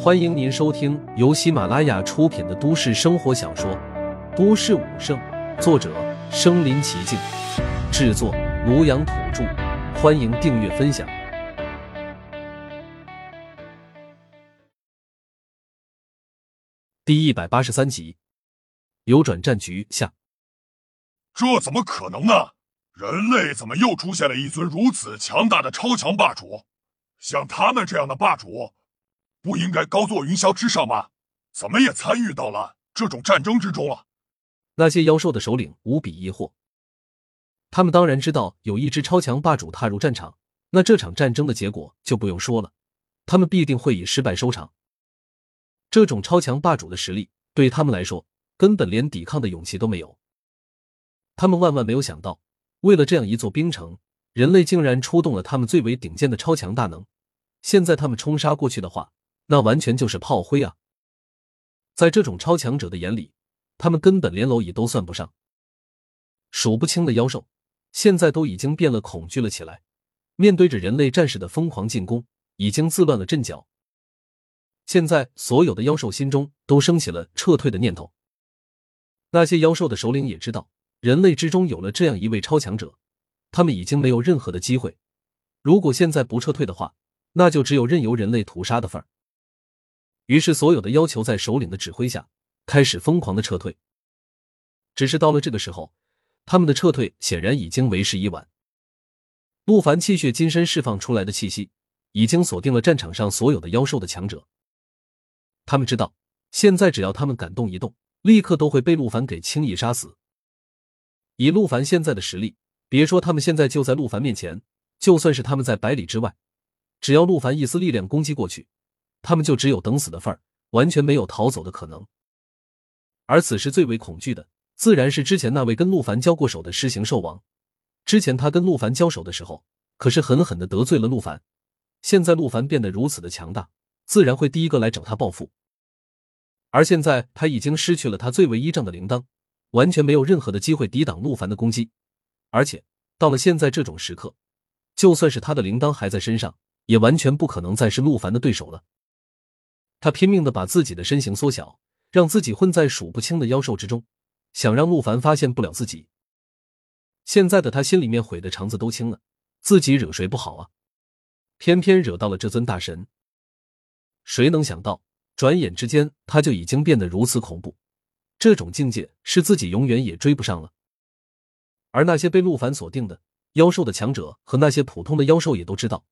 欢迎您收听由喜马拉雅出品的都市生活小说《都市武圣》，作者：身临其境，制作：庐阳土著。欢迎订阅分享。第一百八十三集，扭转战局下，这怎么可能呢？人类怎么又出现了一尊如此强大的超强霸主？像他们这样的霸主。不应该高坐云霄之上吗？怎么也参与到了这种战争之中了？那些妖兽的首领无比疑惑。他们当然知道，有一只超强霸主踏入战场，那这场战争的结果就不用说了，他们必定会以失败收场。这种超强霸主的实力对他们来说，根本连抵抗的勇气都没有。他们万万没有想到，为了这样一座冰城，人类竟然出动了他们最为顶尖的超强大能。现在他们冲杀过去的话，那完全就是炮灰啊！在这种超强者的眼里，他们根本连蝼蚁都算不上。数不清的妖兽现在都已经变了，恐惧了起来。面对着人类战士的疯狂进攻，已经自乱了阵脚。现在所有的妖兽心中都升起了撤退的念头。那些妖兽的首领也知道，人类之中有了这样一位超强者，他们已经没有任何的机会。如果现在不撤退的话，那就只有任由人类屠杀的份儿。于是，所有的要求在首领的指挥下开始疯狂的撤退。只是到了这个时候，他们的撤退显然已经为时已晚。陆凡气血金身释放出来的气息，已经锁定了战场上所有的妖兽的强者。他们知道，现在只要他们敢动一动，立刻都会被陆凡给轻易杀死。以陆凡现在的实力，别说他们现在就在陆凡面前，就算是他们在百里之外，只要陆凡一丝力量攻击过去。他们就只有等死的份儿，完全没有逃走的可能。而此时最为恐惧的，自然是之前那位跟陆凡交过手的狮形兽王。之前他跟陆凡交手的时候，可是狠狠的得罪了陆凡。现在陆凡变得如此的强大，自然会第一个来找他报复。而现在他已经失去了他最为依仗的铃铛，完全没有任何的机会抵挡陆凡的攻击。而且到了现在这种时刻，就算是他的铃铛还在身上，也完全不可能再是陆凡的对手了。他拼命的把自己的身形缩小，让自己混在数不清的妖兽之中，想让陆凡发现不了自己。现在的他心里面悔的肠子都青了，自己惹谁不好啊？偏偏惹到了这尊大神。谁能想到，转眼之间他就已经变得如此恐怖，这种境界是自己永远也追不上了。而那些被陆凡锁定的妖兽的强者和那些普通的妖兽也都知道，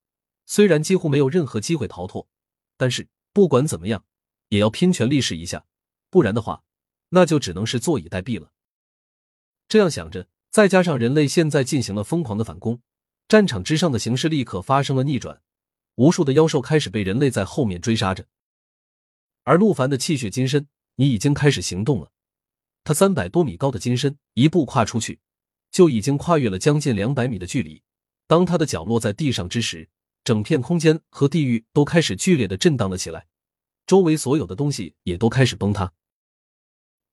虽然几乎没有任何机会逃脱，但是。不管怎么样，也要拼全力试一下，不然的话，那就只能是坐以待毙了。这样想着，再加上人类现在进行了疯狂的反攻，战场之上的形势立刻发生了逆转，无数的妖兽开始被人类在后面追杀着。而陆凡的气血金身，你已经开始行动了。他三百多米高的金身一步跨出去，就已经跨越了将近两百米的距离。当他的脚落在地上之时，整片空间和地域都开始剧烈的震荡了起来，周围所有的东西也都开始崩塌。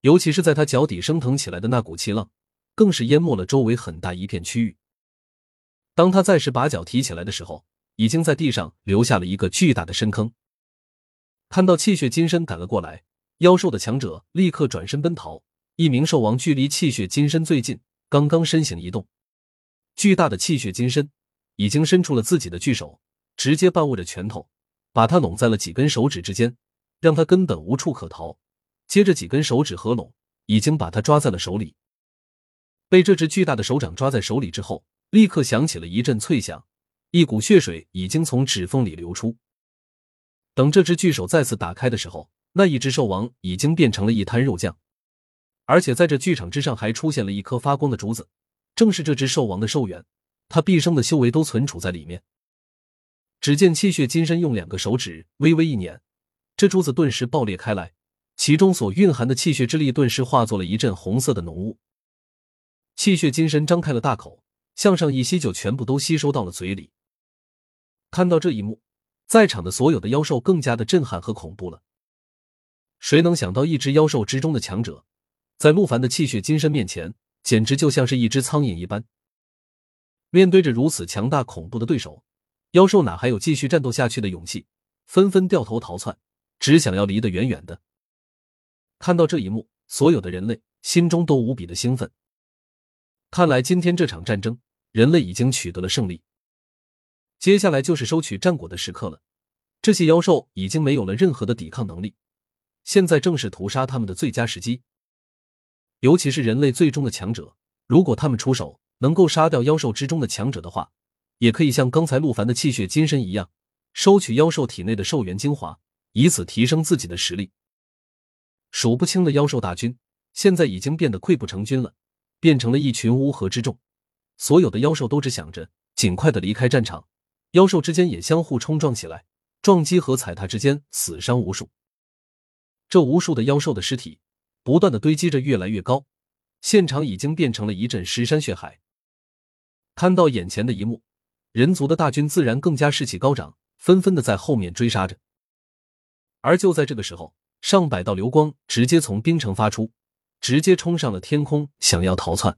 尤其是在他脚底升腾起来的那股气浪，更是淹没了周围很大一片区域。当他再次把脚提起来的时候，已经在地上留下了一个巨大的深坑。看到气血金身赶了过来，妖兽的强者立刻转身奔逃。一名兽王距离气血金身最近，刚刚身形一动，巨大的气血金身已经伸出了自己的巨手。直接半握着拳头，把他拢在了几根手指之间，让他根本无处可逃。接着几根手指合拢，已经把他抓在了手里。被这只巨大的手掌抓在手里之后，立刻响起了一阵脆响，一股血水已经从指缝里流出。等这只巨手再次打开的时候，那一只兽王已经变成了一滩肉酱，而且在这剧场之上还出现了一颗发光的珠子，正是这只兽王的寿元，他毕生的修为都存储在里面。只见气血金身用两个手指微微一捻，这珠子顿时爆裂开来，其中所蕴含的气血之力顿时化作了一阵红色的浓雾。气血金身张开了大口，向上一吸，就全部都吸收到了嘴里。看到这一幕，在场的所有的妖兽更加的震撼和恐怖了。谁能想到，一只妖兽之中的强者，在陆凡的气血金身面前，简直就像是一只苍蝇一般。面对着如此强大恐怖的对手。妖兽哪还有继续战斗下去的勇气？纷纷掉头逃窜，只想要离得远远的。看到这一幕，所有的人类心中都无比的兴奋。看来今天这场战争，人类已经取得了胜利。接下来就是收取战果的时刻了。这些妖兽已经没有了任何的抵抗能力，现在正是屠杀他们的最佳时机。尤其是人类最终的强者，如果他们出手能够杀掉妖兽之中的强者的话，也可以像刚才陆凡的气血金身一样，收取妖兽体内的兽元精华，以此提升自己的实力。数不清的妖兽大军现在已经变得溃不成军了，变成了一群乌合之众。所有的妖兽都只想着尽快的离开战场，妖兽之间也相互冲撞起来。撞击和踩踏之间，死伤无数。这无数的妖兽的尸体不断的堆积着，越来越高，现场已经变成了一阵尸山血海。看到眼前的一幕，人族的大军自然更加士气高涨，纷纷的在后面追杀着。而就在这个时候，上百道流光直接从冰城发出，直接冲上了天空，想要逃窜。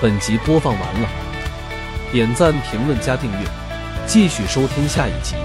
本集播放完了。点赞、评论、加订阅，继续收听下一集。